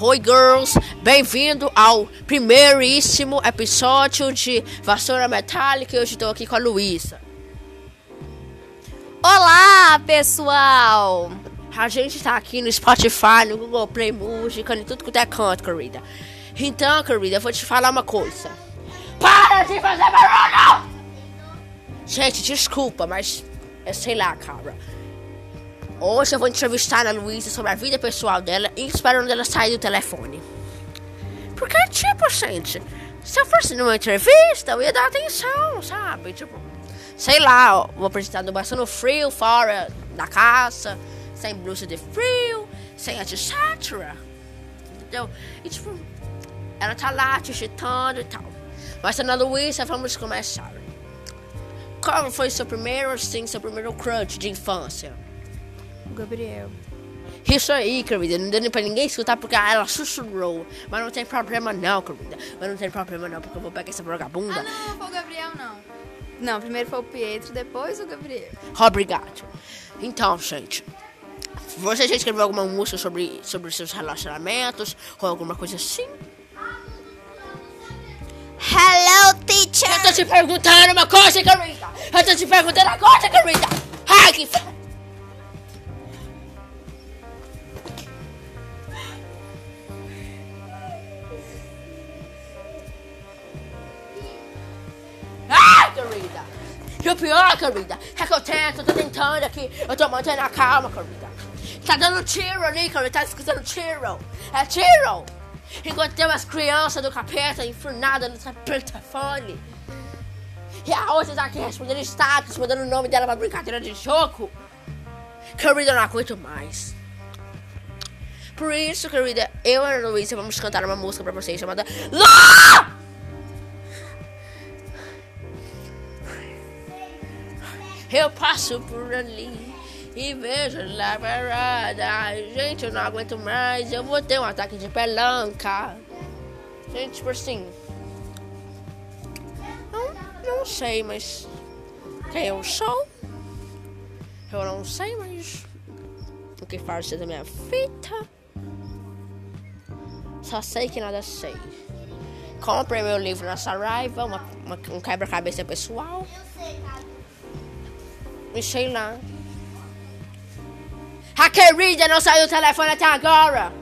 Oi, girls! Bem-vindo ao primeiríssimo episódio de Vassoura Metálica. Hoje estou aqui com a Luísa. Olá, pessoal! A gente está aqui no Spotify, no Google Play Música, em tudo que é canto, querida. Então, querida, eu vou te falar uma coisa. Para de fazer barulho! Gente, desculpa, mas eu sei lá, cara. Hoje eu vou entrevistar a Luísa sobre a vida pessoal dela e esperando ela sair do telefone. Porque, tipo, gente, se eu fosse numa entrevista, eu ia dar atenção, sabe? Tipo, sei lá, ó, o apresentador passando frio fora da casa, sem blusa de frio, sem etc. Entendeu? E, tipo, ela tá lá digitando e tal. Mas, Ana Luísa, vamos começar. Qual foi seu primeiro, assim, seu primeiro crush de infância? Gabriel. Isso aí, querida, não dando pra ninguém escutar porque ela sussurrou. Mas não tem problema não, querida. Mas não tem problema não, porque eu vou pegar essa vagabunda. Ah, não, foi o Gabriel, não. Não, primeiro foi o Pietro, depois o Gabriel. Obrigado. Então, gente. Você já escreveu alguma música sobre, sobre seus relacionamentos? Ou alguma coisa assim? Hello, teacher! Eu tô te perguntando uma coisa, querida! Eu tô te perguntando agora, querida! Ai, que... querida! E o pior, querida, é que eu tento, eu tô tentando aqui, eu tô mantendo a calma, querida. Tá dando tiro ali, querida, tá escutando tiro. É tiro! Enquanto tem umas crianças do capeta enfurnadas no telefone. E a outra tá aqui respondendo status, mandando o nome dela pra brincadeira de jogo. Querida, eu não aguento mais. Por isso, querida, eu e a Luísa vamos cantar uma música pra vocês chamada Lá! Eu passo por ali e vejo lá parada. Gente, eu não aguento mais. Eu vou ter um ataque de pelanca. Gente, tipo assim. Não, não sei, mas. Quem eu sou? Eu não sei, mas. O que faz da minha fita? Só sei que nada sei. Comprei meu livro na Saraiva, uma, uma- um quebra-cabeça pessoal. E sei lá. A querida não saiu do telefone até agora.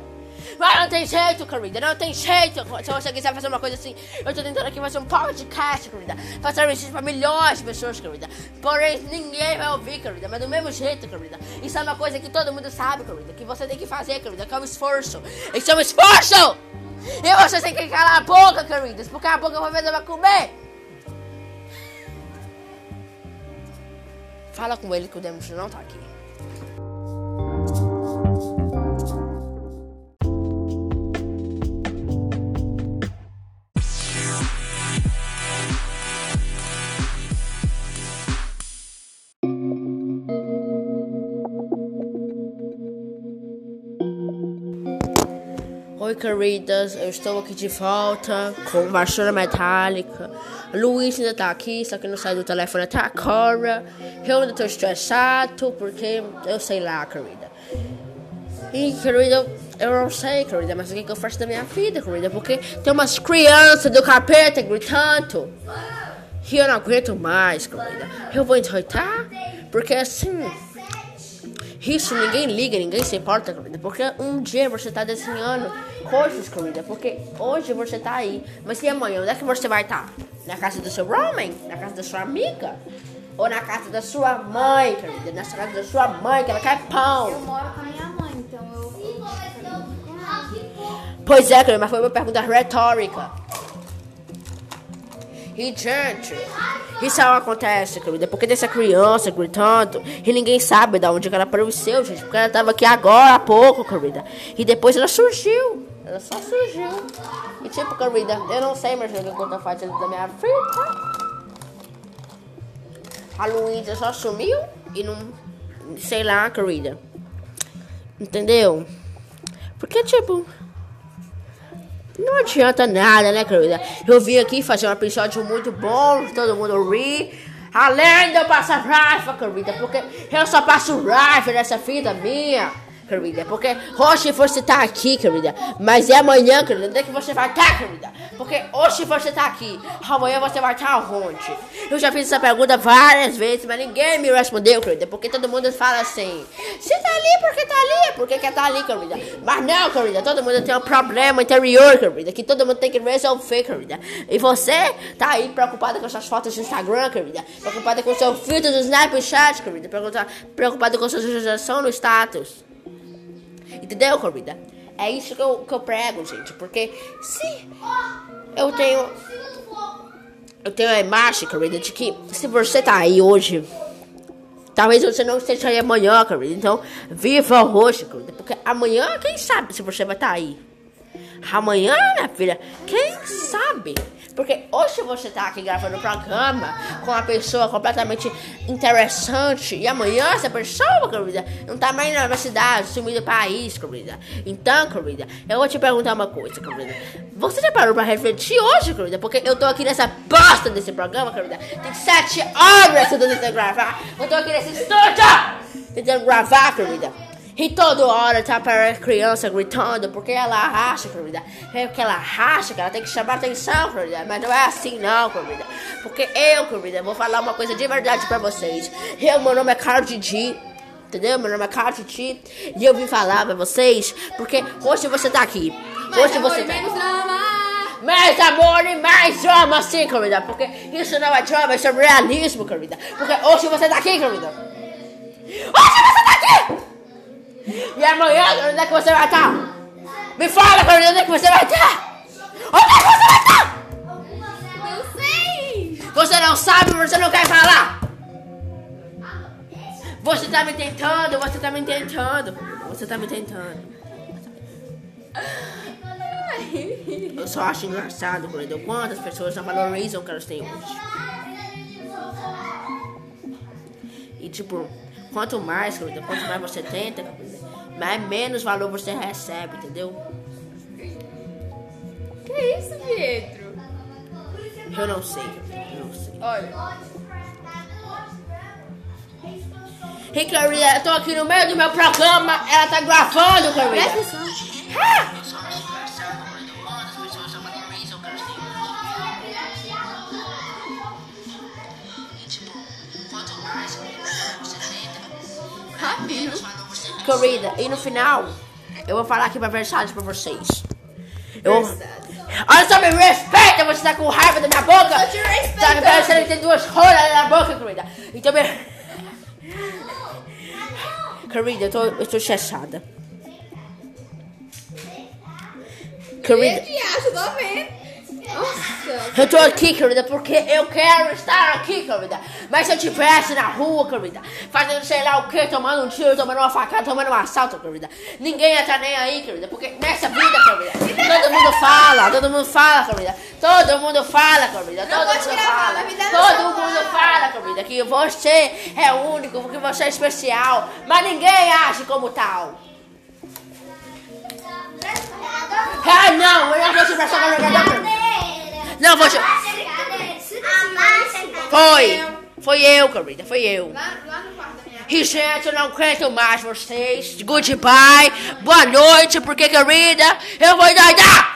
Mas não tem jeito, querida, não tem jeito. Se você quiser fazer uma coisa assim, eu tô tentando aqui fazer um podcast, querida. Fazer isso pra milhões de pessoas, querida. Porém, ninguém vai ouvir, querida. Mas do mesmo jeito, querida. Isso é uma coisa que todo mundo sabe, querida. Que você tem que fazer, querida. Que é um esforço. Isso é um esforço! E você tem que calar a boca, queridas. Porque a boca uma vez vai comer. Fala com ele que o Demos não tá aqui. Oi, queridas, eu estou aqui de volta com vassoura metálica. Luiz ainda tá aqui, só que não sai do telefone até agora. Eu ainda tô estressado porque eu sei lá, querida. E, querida, eu não sei, querida, mas o que, que eu faço da minha vida, querida? Porque tem umas crianças do capeta gritando. E eu não aguento mais, querida. Eu vou endoidar, porque assim. Isso ninguém liga, ninguém se importa, querida. Porque um dia você tá desenhando coisas, querida. Porque hoje você tá aí. Mas e amanhã? Onde é que você vai estar? Na casa do seu homem? Na casa da sua amiga? Ou na casa da sua mãe, querida? Na casa da sua mãe, que ela quer pão. Eu moro com a minha mãe, então eu. Pois é, querida, mas foi uma pergunta retórica. E, gente, isso não acontece, querida, porque dessa criança gritando e ninguém sabe de onde ela apareceu, gente, porque ela tava aqui agora há pouco, querida. E depois ela surgiu. Ela só surgiu. E, tipo, querida, eu não sei mais o que eu tô fazendo da minha vida. A Luísa só sumiu e não. Sei lá, querida. Entendeu? Porque, tipo. Não adianta nada, né, querida? Eu vim aqui fazer um episódio muito bom, todo mundo ri. Além de eu passar raiva, querida, porque eu só passo raiva nessa vida minha. Querida. Porque hoje você tá aqui, querida. Mas é amanhã, querida. Onde é que você vai estar, tá, querida? Porque hoje você tá aqui. Amanhã você vai estar tá onde? Eu já fiz essa pergunta várias vezes, mas ninguém me respondeu, querida. Porque todo mundo fala assim: você tá ali porque tá ali, porque quer tá ali, querida. Mas não, querida. Todo mundo tem um problema interior, querida. Que todo mundo tem que resolver, querida. E você tá aí preocupada com suas fotos no Instagram, querida. Preocupada com seu filtro do Snapchat, querida. Preocupada com sua sugestão no status. Entendeu, querida? É isso que eu, que eu prego, gente. Porque se eu tenho. Eu tenho a imagem, querida, de que se você tá aí hoje, talvez você não esteja aí amanhã, querida. Então, viva hoje, querida. Porque amanhã, quem sabe se você vai estar tá aí. Amanhã, minha filha, quem sabe? Porque hoje você tá aqui gravando o programa com uma pessoa completamente interessante. E amanhã essa pessoa, querida, não tá mais na cidade, sumiu do país, querida. Então, querida, eu vou te perguntar uma coisa, querida. Você já parou pra refletir hoje, querida? Porque eu tô aqui nessa bosta desse programa, querida. Tem sete horas que eu tô tentando gravar. Eu tô aqui nesse estúdio tentando gravar, querida. E toda hora tá para a criança gritando porque ela acha, querida. É porque ela acha que ela tem que chamar atenção, querida. Mas não é assim, não, querida. Porque eu, querida, vou falar uma coisa de verdade pra vocês. Eu, meu nome é Cardi G. Entendeu? Meu nome é Cardi G. E eu vim falar pra vocês porque hoje você tá aqui. Hoje mais você tá menos drama. mais amor e mais drama, sim, querida. Porque isso não é drama, isso é realismo, querida. Porque hoje você tá aqui, querida. Hoje você tá aqui! E amanhã, onde é que você vai estar? Me fala, Carolina, onde é que você vai estar? Onde é que você vai estar? Não sei. Você não sabe, você não quer falar. Você tá me tentando, você tá me tentando. Você tá me tentando. Eu só acho engraçado, Corredor, quantas pessoas não valorizam o que elas têm hoje. E tipo, quanto mais, quanto mais você tenta, mais menos valor você recebe, entendeu? Que isso, Pietro? Eu não sei, eu não sei. Olha. E Carolina, eu tô aqui no meio do meu programa, ela tá gravando, Carolina. Presta atenção. Rápido. Corrida, e no final, eu vou falar aqui uma verdade pra vocês. Eu, olha só, me respeita, você tá com raiva da minha boca. Tô te. Tá parecendo que tem duas rolas na boca, Corrida. Então, me... Corrida, eu tô, eu tô estressada. Corrida, Que acha? Tô vendo. Nossa. eu tô aqui, querida, porque eu quero estar aqui, querida. Mas se eu estivesse na rua, querida, fazendo sei lá o que, tomando um tiro, tomando uma facada, tomando um assalto, querida, ninguém ia estar nem aí, querida, porque nessa vida, querida, todo mundo fala, todo mundo fala, querida, todo mundo fala, querida, todo mundo fala, todo mundo fala. querida, que você é único, que você é especial, mas ninguém age como tal. Ah, não, eu não vou te prestar carregador. Não, vou te... Foi, foi eu, querida, foi eu. Lá, lá no quarto da minha gente, eu não aguento mais vocês. Goodbye, boa noite, porque, querida, eu vou endoidar.